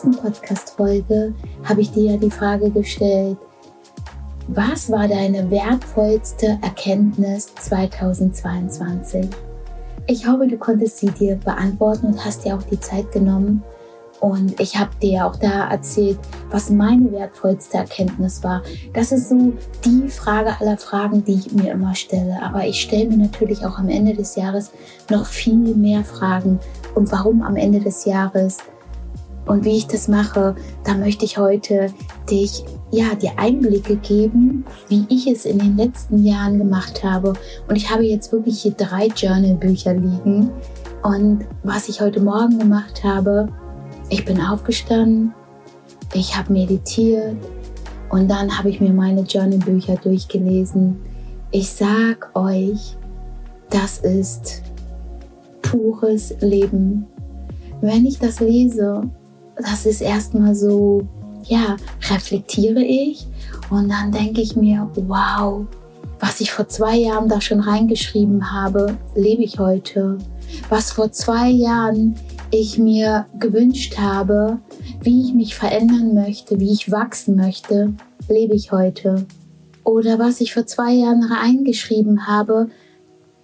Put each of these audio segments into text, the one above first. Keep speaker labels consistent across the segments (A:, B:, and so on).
A: letzten Podcast-Folge habe ich dir ja die Frage gestellt, was war deine wertvollste Erkenntnis 2022? Ich hoffe, du konntest sie dir beantworten und hast dir auch die Zeit genommen. Und ich habe dir auch da erzählt, was meine wertvollste Erkenntnis war. Das ist so die Frage aller Fragen, die ich mir immer stelle. Aber ich stelle mir natürlich auch am Ende des Jahres noch viel mehr Fragen. Und warum am Ende des Jahres? Und wie ich das mache, da möchte ich heute dich, ja, dir Einblicke geben, wie ich es in den letzten Jahren gemacht habe. Und ich habe jetzt wirklich hier drei Journal-Bücher liegen. Und was ich heute Morgen gemacht habe, ich bin aufgestanden, ich habe meditiert und dann habe ich mir meine Journal-Bücher durchgelesen. Ich sag euch, das ist pures Leben. Wenn ich das lese, das ist erstmal so, ja, reflektiere ich und dann denke ich mir, wow, was ich vor zwei Jahren da schon reingeschrieben habe, lebe ich heute. Was vor zwei Jahren ich mir gewünscht habe, wie ich mich verändern möchte, wie ich wachsen möchte, lebe ich heute. Oder was ich vor zwei Jahren reingeschrieben habe,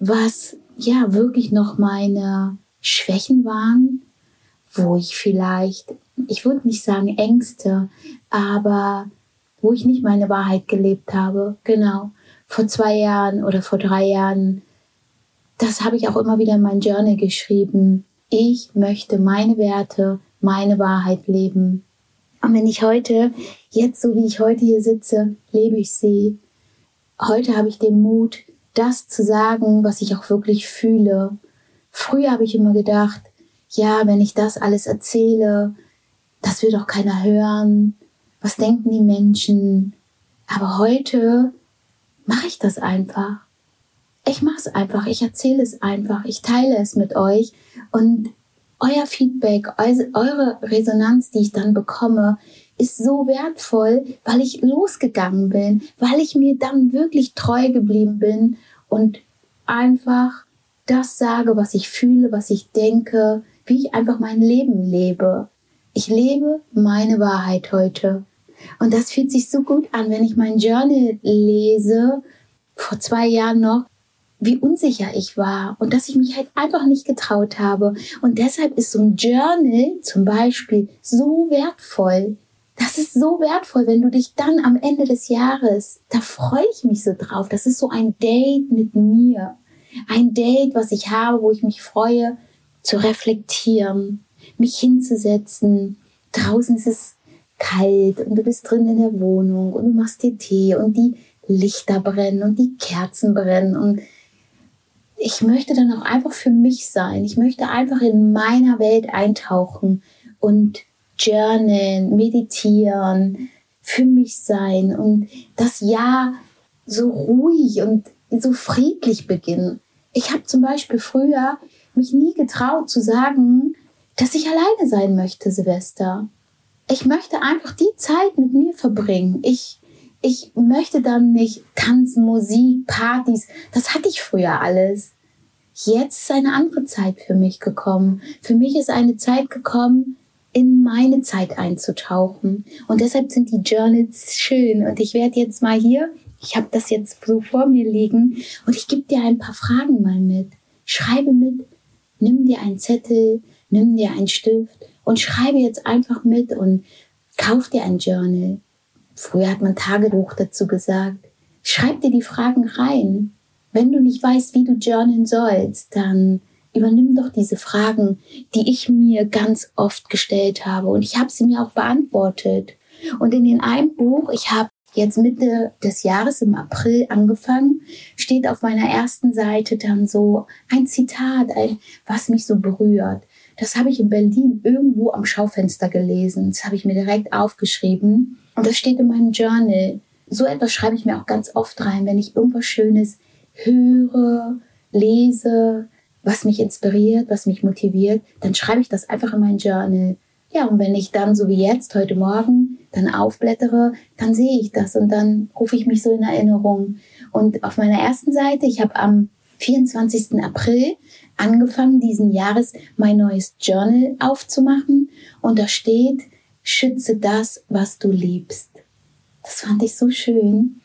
A: was ja wirklich noch meine Schwächen waren, wo ich vielleicht, ich würde nicht sagen Ängste, aber wo ich nicht meine Wahrheit gelebt habe. Genau. Vor zwei Jahren oder vor drei Jahren. Das habe ich auch immer wieder in mein Journal geschrieben. Ich möchte meine Werte, meine Wahrheit leben. Und wenn ich heute, jetzt so wie ich heute hier sitze, lebe ich sie. Heute habe ich den Mut, das zu sagen, was ich auch wirklich fühle. Früher habe ich immer gedacht, ja, wenn ich das alles erzähle, das wird doch keiner hören. Was denken die Menschen? Aber heute mache ich das einfach. Ich mache es einfach, ich erzähle es einfach, ich teile es mit euch und euer Feedback, eure Resonanz, die ich dann bekomme, ist so wertvoll, weil ich losgegangen bin, weil ich mir dann wirklich treu geblieben bin und einfach das sage, was ich fühle, was ich denke, wie ich einfach mein Leben lebe. Ich lebe meine Wahrheit heute. Und das fühlt sich so gut an, wenn ich mein Journal lese, vor zwei Jahren noch, wie unsicher ich war und dass ich mich halt einfach nicht getraut habe. Und deshalb ist so ein Journal zum Beispiel so wertvoll. Das ist so wertvoll, wenn du dich dann am Ende des Jahres, da freue ich mich so drauf. Das ist so ein Date mit mir. Ein Date, was ich habe, wo ich mich freue, zu reflektieren, mich hinzusetzen. Draußen ist es kalt und du bist drin in der Wohnung und du machst dir Tee und die Lichter brennen und die Kerzen brennen und ich möchte dann auch einfach für mich sein. Ich möchte einfach in meiner Welt eintauchen und journalen, meditieren, für mich sein und das Jahr so ruhig und so friedlich beginnen. Ich habe zum Beispiel früher mich nie getraut zu sagen, dass ich alleine sein möchte, Silvester. Ich möchte einfach die Zeit mit mir verbringen. Ich, ich möchte dann nicht tanzen, Musik, Partys. Das hatte ich früher alles. Jetzt ist eine andere Zeit für mich gekommen. Für mich ist eine Zeit gekommen, in meine Zeit einzutauchen. Und deshalb sind die Journals schön. Und ich werde jetzt mal hier, ich habe das jetzt so vor mir liegen, und ich gebe dir ein paar Fragen mal mit. Schreibe mit, nimm dir einen Zettel, nimm dir einen Stift und schreibe jetzt einfach mit und kauf dir ein Journal. Früher hat man Tagebuch dazu gesagt. Schreib dir die Fragen rein. Wenn du nicht weißt, wie du journalen sollst, dann übernimm doch diese Fragen, die ich mir ganz oft gestellt habe. Und ich habe sie mir auch beantwortet. Und in den einem Buch, ich habe jetzt Mitte des Jahres im April angefangen, steht auf meiner ersten Seite dann so ein Zitat, ein, was mich so berührt. Das habe ich in Berlin irgendwo am Schaufenster gelesen. Das habe ich mir direkt aufgeschrieben. Und das steht in meinem Journal. So etwas schreibe ich mir auch ganz oft rein, wenn ich irgendwas Schönes höre, lese, was mich inspiriert, was mich motiviert, dann schreibe ich das einfach in mein Journal. Ja, und wenn ich dann, so wie jetzt, heute Morgen, dann aufblättere, dann sehe ich das und dann rufe ich mich so in Erinnerung. Und auf meiner ersten Seite, ich habe am 24. April angefangen, diesen Jahres mein neues Journal aufzumachen. Und da steht, schütze das, was du liebst. Das fand ich so schön.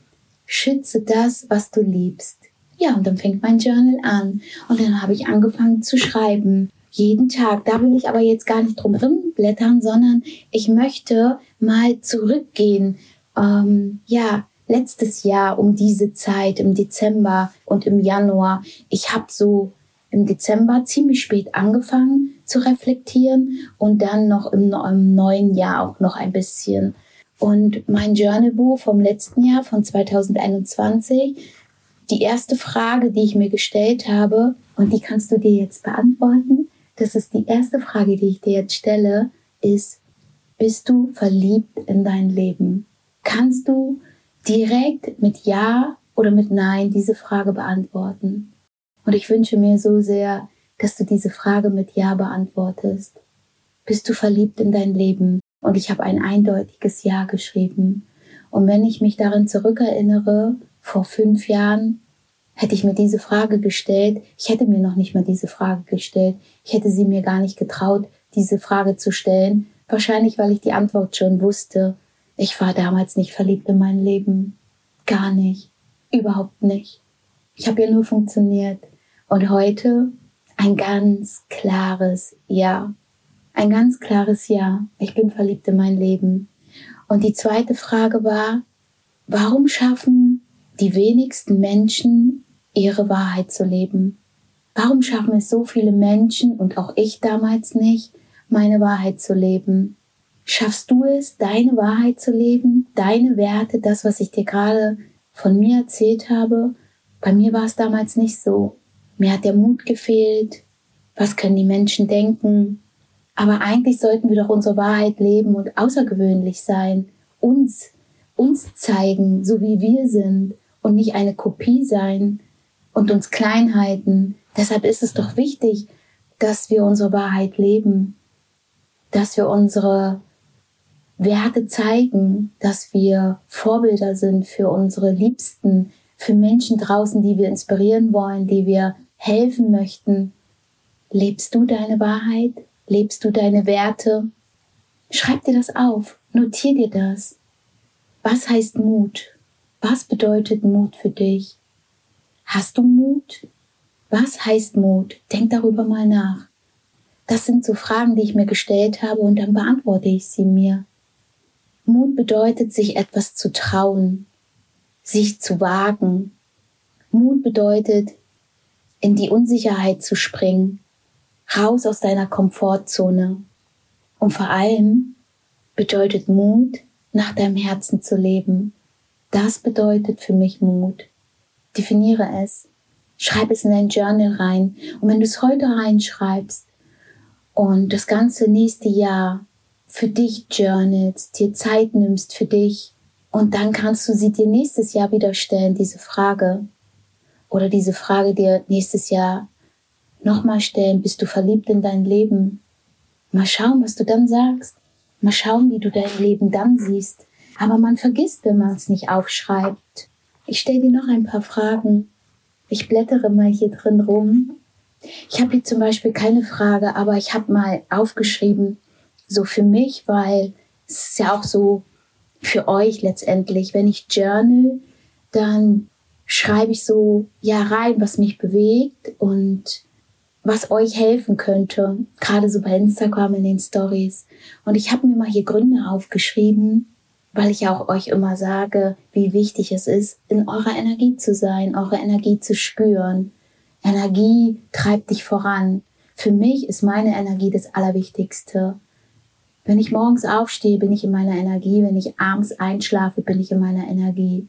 A: Schütze das, was du liebst. Ja, und dann fängt mein Journal an. Und dann habe ich angefangen zu schreiben. Jeden Tag. Da will ich aber jetzt gar nicht drum blättern, sondern ich möchte mal zurückgehen. Ähm, ja, letztes Jahr um diese Zeit, im Dezember und im Januar. Ich habe so im Dezember ziemlich spät angefangen zu reflektieren und dann noch im, im neuen Jahr auch noch ein bisschen. Und mein Journalbuch vom letzten Jahr, von 2021, die erste Frage, die ich mir gestellt habe, und die kannst du dir jetzt beantworten, das ist die erste Frage, die ich dir jetzt stelle, ist, bist du verliebt in dein Leben? Kannst du direkt mit Ja oder mit Nein diese Frage beantworten? Und ich wünsche mir so sehr, dass du diese Frage mit Ja beantwortest. Bist du verliebt in dein Leben? Und ich habe ein eindeutiges Ja geschrieben. Und wenn ich mich darin zurückerinnere, vor fünf Jahren hätte ich mir diese Frage gestellt, ich hätte mir noch nicht mal diese Frage gestellt, ich hätte sie mir gar nicht getraut, diese Frage zu stellen, wahrscheinlich weil ich die Antwort schon wusste. Ich war damals nicht verliebt in mein Leben. Gar nicht. Überhaupt nicht. Ich habe ja nur funktioniert. Und heute ein ganz klares Ja. Ein ganz klares Ja. Ich bin verliebt in mein Leben. Und die zweite Frage war, warum schaffen die wenigsten Menschen ihre Wahrheit zu leben? Warum schaffen es so viele Menschen und auch ich damals nicht, meine Wahrheit zu leben? Schaffst du es, deine Wahrheit zu leben, deine Werte, das, was ich dir gerade von mir erzählt habe? Bei mir war es damals nicht so. Mir hat der Mut gefehlt. Was können die Menschen denken? Aber eigentlich sollten wir doch unsere Wahrheit leben und außergewöhnlich sein, uns, uns zeigen, so wie wir sind und nicht eine Kopie sein und uns klein halten. Deshalb ist es doch wichtig, dass wir unsere Wahrheit leben, dass wir unsere Werte zeigen, dass wir Vorbilder sind für unsere Liebsten, für Menschen draußen, die wir inspirieren wollen, die wir helfen möchten. Lebst du deine Wahrheit? Lebst du deine Werte? Schreib dir das auf, notier dir das. Was heißt Mut? Was bedeutet Mut für dich? Hast du Mut? Was heißt Mut? Denk darüber mal nach. Das sind so Fragen, die ich mir gestellt habe und dann beantworte ich sie mir. Mut bedeutet, sich etwas zu trauen, sich zu wagen. Mut bedeutet, in die Unsicherheit zu springen, raus aus deiner Komfortzone. Und vor allem bedeutet Mut, nach deinem Herzen zu leben. Das bedeutet für mich Mut. Definiere es. Schreib es in dein Journal rein. Und wenn du es heute reinschreibst und das ganze nächste Jahr für dich journalst, dir Zeit nimmst für dich, und dann kannst du sie dir nächstes Jahr wieder stellen, diese Frage. Oder diese Frage dir nächstes Jahr nochmal stellen, bist du verliebt in dein Leben? Mal schauen, was du dann sagst. Mal schauen, wie du dein Leben dann siehst. Aber man vergisst, wenn man es nicht aufschreibt. Ich stelle dir noch ein paar Fragen. Ich blättere mal hier drin rum. Ich habe hier zum Beispiel keine Frage, aber ich habe mal aufgeschrieben, so für mich, weil es ist ja auch so für euch letztendlich. Wenn ich journal, dann schreibe ich so ja rein, was mich bewegt und was euch helfen könnte, gerade so bei Instagram in den Stories. Und ich habe mir mal hier Gründe aufgeschrieben, weil ich auch euch immer sage, wie wichtig es ist, in eurer Energie zu sein, eure Energie zu spüren. Energie treibt dich voran. Für mich ist meine Energie das Allerwichtigste. Wenn ich morgens aufstehe, bin ich in meiner Energie. Wenn ich abends einschlafe, bin ich in meiner Energie.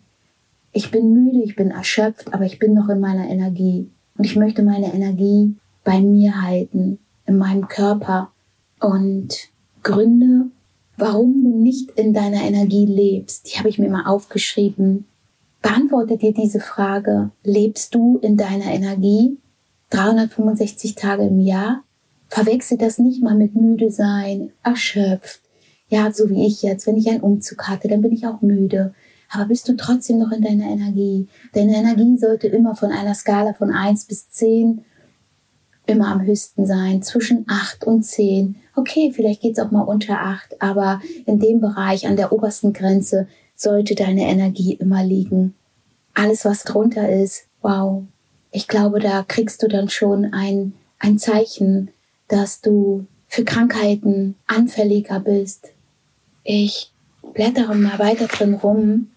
A: Ich bin müde, ich bin erschöpft, aber ich bin noch in meiner Energie. Und ich möchte meine Energie bei mir halten, in meinem Körper. Und Gründe, warum du nicht in deiner Energie lebst, die habe ich mir mal aufgeschrieben. Beantworte dir diese Frage. Lebst du in deiner Energie 365 Tage im Jahr? Verwechsel das nicht mal mit müde sein, erschöpft. Ja, so wie ich jetzt. Wenn ich einen Umzug hatte, dann bin ich auch müde. Aber bist du trotzdem noch in deiner Energie? Deine Energie sollte immer von einer Skala von eins bis zehn immer am höchsten sein, zwischen acht und zehn. Okay, vielleicht geht's auch mal unter acht, aber in dem Bereich, an der obersten Grenze, sollte deine Energie immer liegen. Alles, was drunter ist, wow. Ich glaube, da kriegst du dann schon ein, ein Zeichen, dass du für Krankheiten anfälliger bist. Ich blättere mal weiter drin rum.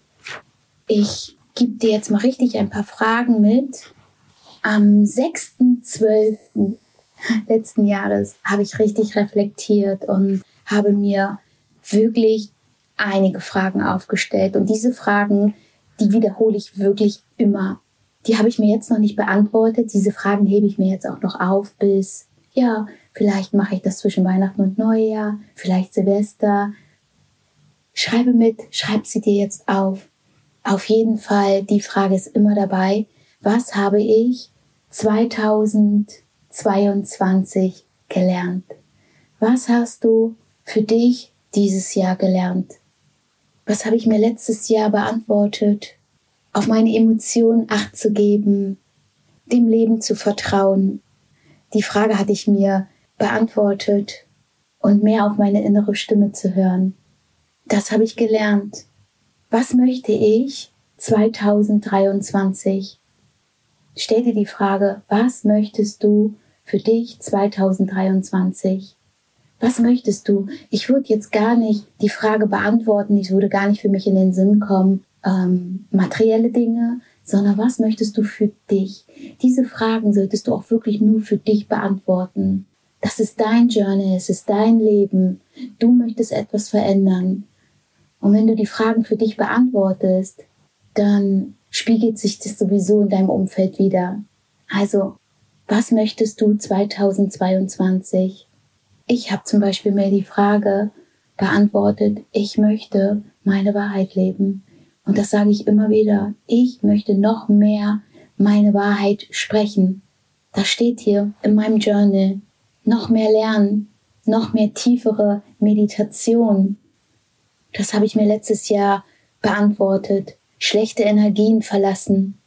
A: Ich gebe dir jetzt mal richtig ein paar Fragen mit. Am 6.12. letzten Jahres habe ich richtig reflektiert und habe mir wirklich einige Fragen aufgestellt. Und diese Fragen, die wiederhole ich wirklich immer. Die habe ich mir jetzt noch nicht beantwortet. Diese Fragen hebe ich mir jetzt auch noch auf bis, ja, vielleicht mache ich das zwischen Weihnachten und Neujahr, vielleicht Silvester. Schreibe mit, schreib sie dir jetzt auf. Auf jeden Fall, die Frage ist immer dabei. Was habe ich 2022 gelernt? Was hast du für dich dieses Jahr gelernt? Was habe ich mir letztes Jahr beantwortet? Auf meine Emotionen acht zu geben, dem Leben zu vertrauen. Die Frage hatte ich mir beantwortet und mehr auf meine innere Stimme zu hören. Das habe ich gelernt. Was möchte ich 2023? Stell dir die Frage, was möchtest du für dich 2023? Was möchtest du? Ich würde jetzt gar nicht die Frage beantworten, ich würde gar nicht für mich in den Sinn kommen, ähm, materielle Dinge, sondern was möchtest du für dich? Diese Fragen solltest du auch wirklich nur für dich beantworten. Das ist dein Journey, es ist dein Leben. Du möchtest etwas verändern. Und wenn du die Fragen für dich beantwortest, dann spiegelt sich das sowieso in deinem Umfeld wieder. Also, was möchtest du 2022? Ich habe zum Beispiel mir die Frage beantwortet, ich möchte meine Wahrheit leben. Und das sage ich immer wieder. Ich möchte noch mehr meine Wahrheit sprechen. Das steht hier in meinem Journal. Noch mehr lernen, noch mehr tiefere Meditation. Das habe ich mir letztes Jahr beantwortet. Schlechte Energien verlassen.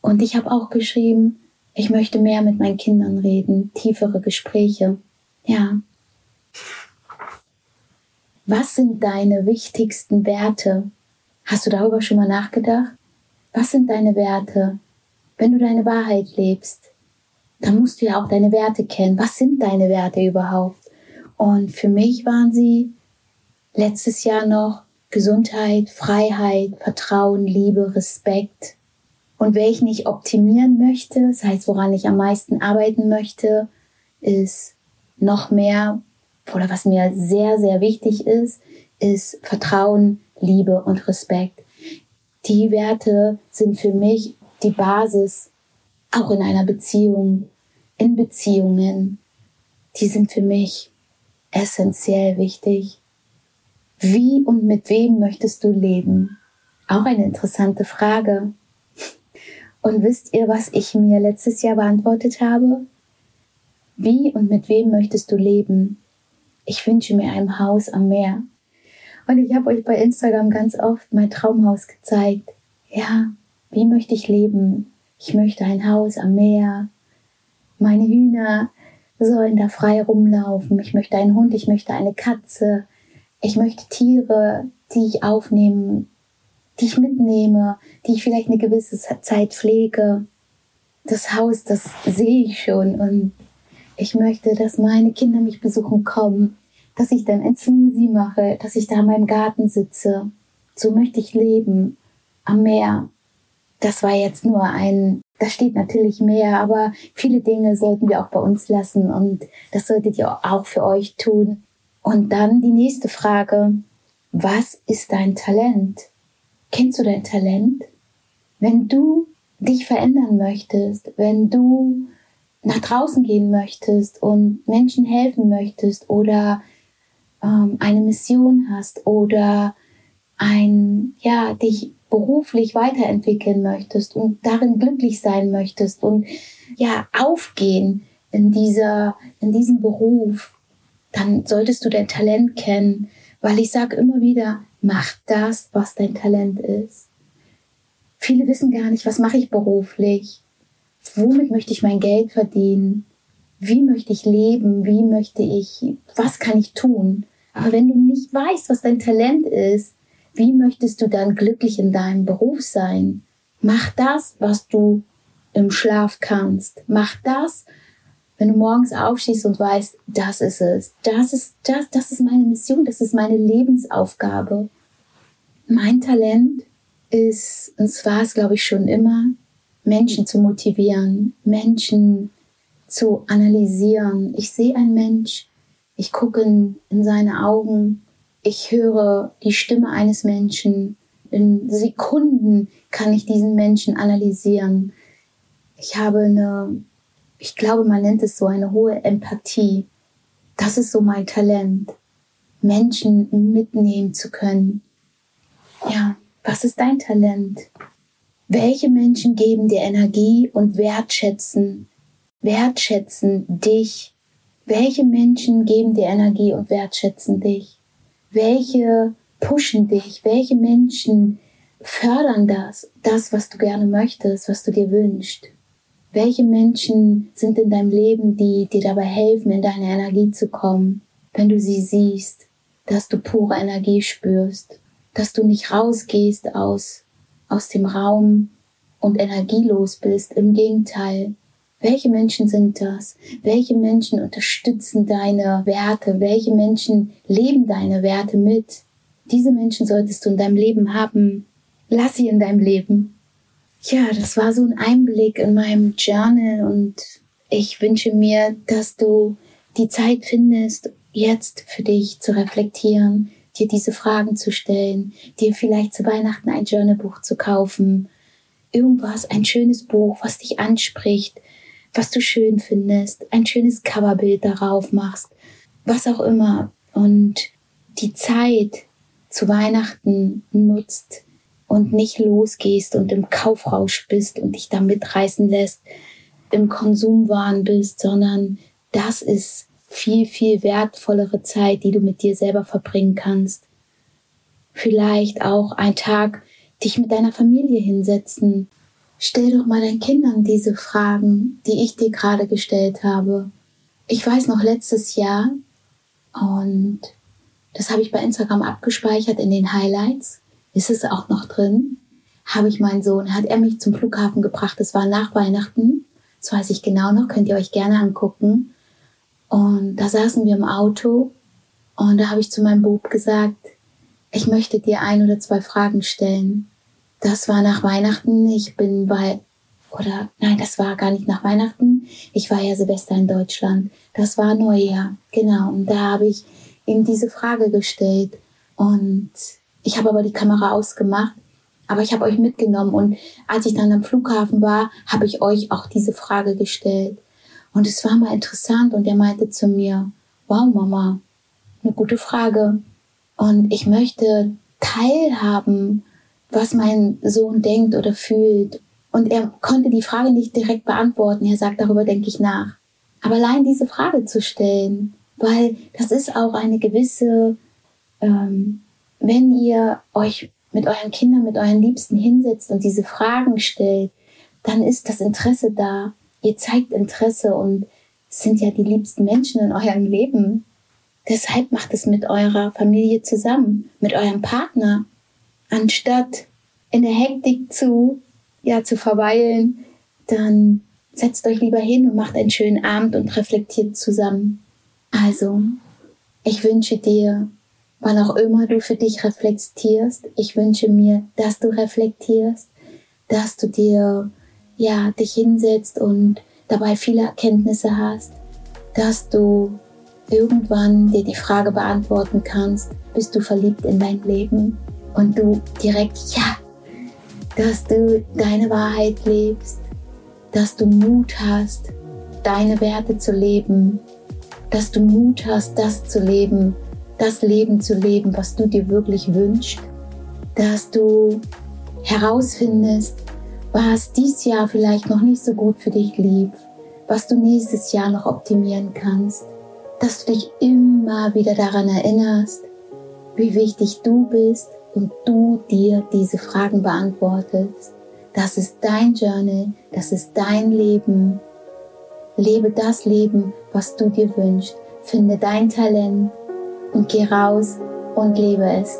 A: Und ich habe auch geschrieben, ich möchte mehr mit meinen Kindern reden, tiefere Gespräche. Ja, was sind deine wichtigsten Werte? Hast du darüber schon mal nachgedacht? Was sind deine Werte? Wenn du deine Wahrheit lebst, dann musst du ja auch deine Werte kennen. Was sind deine Werte überhaupt? Und für mich waren sie letztes Jahr noch Gesundheit, Freiheit, Vertrauen, Liebe, Respekt. Und wer ich optimieren möchte, das heißt, woran ich am meisten arbeiten möchte, ist noch mehr oder was mir sehr, sehr wichtig ist, ist Vertrauen, Liebe und Respekt. Die Werte sind für mich die Basis, auch in einer Beziehung, in Beziehungen. Die sind für mich essentiell wichtig. Wie und mit wem möchtest du leben? Auch eine interessante Frage. Und wisst ihr, was ich mir letztes Jahr beantwortet habe? Wie und mit wem möchtest du leben? ich wünsche mir ein Haus am Meer. Und ich habe euch bei Instagram ganz oft mein Traumhaus gezeigt. Ja, wie möchte ich leben? Ich möchte ein Haus am Meer. Meine Hühner sollen da frei rumlaufen. Ich möchte einen Hund, ich möchte eine Katze. Ich möchte Tiere, die ich aufnehme, die ich mitnehme, die ich vielleicht eine gewisse Zeit pflege. Das Haus, das sehe ich schon und ich möchte, dass meine Kinder mich besuchen kommen, dass ich dann ein Smoothie mache, dass ich da in meinem Garten sitze. So möchte ich leben. Am Meer. Das war jetzt nur ein, da steht natürlich mehr, aber viele Dinge sollten wir auch bei uns lassen und das solltet ihr auch für euch tun. Und dann die nächste Frage. Was ist dein Talent? Kennst du dein Talent? Wenn du dich verändern möchtest, wenn du nach draußen gehen möchtest und Menschen helfen möchtest oder ähm, eine Mission hast oder ein, ja, dich beruflich weiterentwickeln möchtest und darin glücklich sein möchtest und ja, aufgehen in dieser, in diesem Beruf, dann solltest du dein Talent kennen, weil ich sage immer wieder, mach das, was dein Talent ist. Viele wissen gar nicht, was mache ich beruflich? Womit möchte ich mein Geld verdienen? wie möchte ich leben, wie möchte ich, was kann ich tun. Aber wenn du nicht weißt, was dein Talent ist, wie möchtest du dann glücklich in deinem Beruf sein? Mach das, was du im Schlaf kannst. Mach das, wenn du morgens aufstehst und weißt, das ist es. Das ist, das, das ist meine Mission, das ist meine Lebensaufgabe. Mein Talent ist, und zwar ist, glaube ich, schon immer, Menschen zu motivieren, Menschen zu analysieren. Ich sehe einen Mensch, ich gucke in, in seine Augen, ich höre die Stimme eines Menschen. In Sekunden kann ich diesen Menschen analysieren. Ich habe eine, ich glaube, man nennt es so eine hohe Empathie. Das ist so mein Talent, Menschen mitnehmen zu können. Ja, was ist dein Talent? Welche Menschen geben dir Energie und wertschätzen, wertschätzen dich? Welche Menschen geben dir Energie und wertschätzen dich? Welche pushen dich? Welche Menschen fördern das? Das, was du gerne möchtest, was du dir wünschst? Welche Menschen sind in deinem Leben, die dir dabei helfen, in deine Energie zu kommen, wenn du sie siehst, dass du pure Energie spürst, dass du nicht rausgehst aus, aus dem Raum und energielos bist. Im Gegenteil, welche Menschen sind das? Welche Menschen unterstützen deine Werte? Welche Menschen leben deine Werte mit? Diese Menschen solltest du in deinem Leben haben. Lass sie in deinem Leben. Ja, das war so ein Einblick in meinem Journal und ich wünsche mir, dass du die Zeit findest, jetzt für dich zu reflektieren, dir diese Fragen zu stellen, dir vielleicht zu Weihnachten ein Journalbuch zu kaufen, irgendwas, ein schönes Buch, was dich anspricht, was du schön findest, ein schönes Coverbild darauf machst, was auch immer. Und die Zeit zu Weihnachten nutzt und nicht losgehst und im Kaufrausch bist und dich da mitreißen lässt, im Konsumwahn bist, sondern das ist viel, viel wertvollere Zeit, die du mit dir selber verbringen kannst. Vielleicht auch ein Tag, dich mit deiner Familie hinsetzen Stell doch mal deinen Kindern diese Fragen, die ich dir gerade gestellt habe. Ich weiß noch letztes Jahr und das habe ich bei Instagram abgespeichert in den Highlights. Ist es auch noch drin? Habe ich meinen Sohn, hat er mich zum Flughafen gebracht. Das war nach Weihnachten. Das weiß ich genau noch, könnt ihr euch gerne angucken. Und da saßen wir im Auto und da habe ich zu meinem Bub gesagt, ich möchte dir ein oder zwei Fragen stellen. Das war nach Weihnachten. Ich bin bei, oder nein, das war gar nicht nach Weihnachten. Ich war ja Silvester in Deutschland. Das war Neujahr, genau. Und da habe ich ihm diese Frage gestellt. Und ich habe aber die Kamera ausgemacht. Aber ich habe euch mitgenommen. Und als ich dann am Flughafen war, habe ich euch auch diese Frage gestellt. Und es war mal interessant. Und er meinte zu mir, wow, Mama, eine gute Frage. Und ich möchte teilhaben was mein Sohn denkt oder fühlt. Und er konnte die Frage nicht direkt beantworten. Er sagt, darüber denke ich nach. Aber allein diese Frage zu stellen, weil das ist auch eine gewisse, ähm, wenn ihr euch mit euren Kindern, mit euren Liebsten hinsetzt und diese Fragen stellt, dann ist das Interesse da. Ihr zeigt Interesse und sind ja die liebsten Menschen in eurem Leben. Deshalb macht es mit eurer Familie zusammen, mit eurem Partner, anstatt in der Hektik zu, ja, zu verweilen, dann setzt euch lieber hin und macht einen schönen Abend und reflektiert zusammen. Also, ich wünsche dir, wann auch immer du für dich reflektierst, ich wünsche mir, dass du reflektierst, dass du dir, ja, dich hinsetzt und dabei viele Erkenntnisse hast, dass du irgendwann dir die Frage beantworten kannst, bist du verliebt in dein Leben? und du direkt, ja, dass du deine Wahrheit lebst, dass du Mut hast, deine Werte zu leben, dass du Mut hast, das zu leben, das Leben zu leben, was du dir wirklich wünschst, dass du herausfindest, was dieses Jahr vielleicht noch nicht so gut für dich lief, was du nächstes Jahr noch optimieren kannst, dass du dich immer wieder daran erinnerst, wie wichtig du bist, und du dir diese Fragen beantwortest. Das ist dein Journey, das ist dein Leben lebe das Leben, was du dir wünschst. Finde dein Talent und geh raus und lebe es.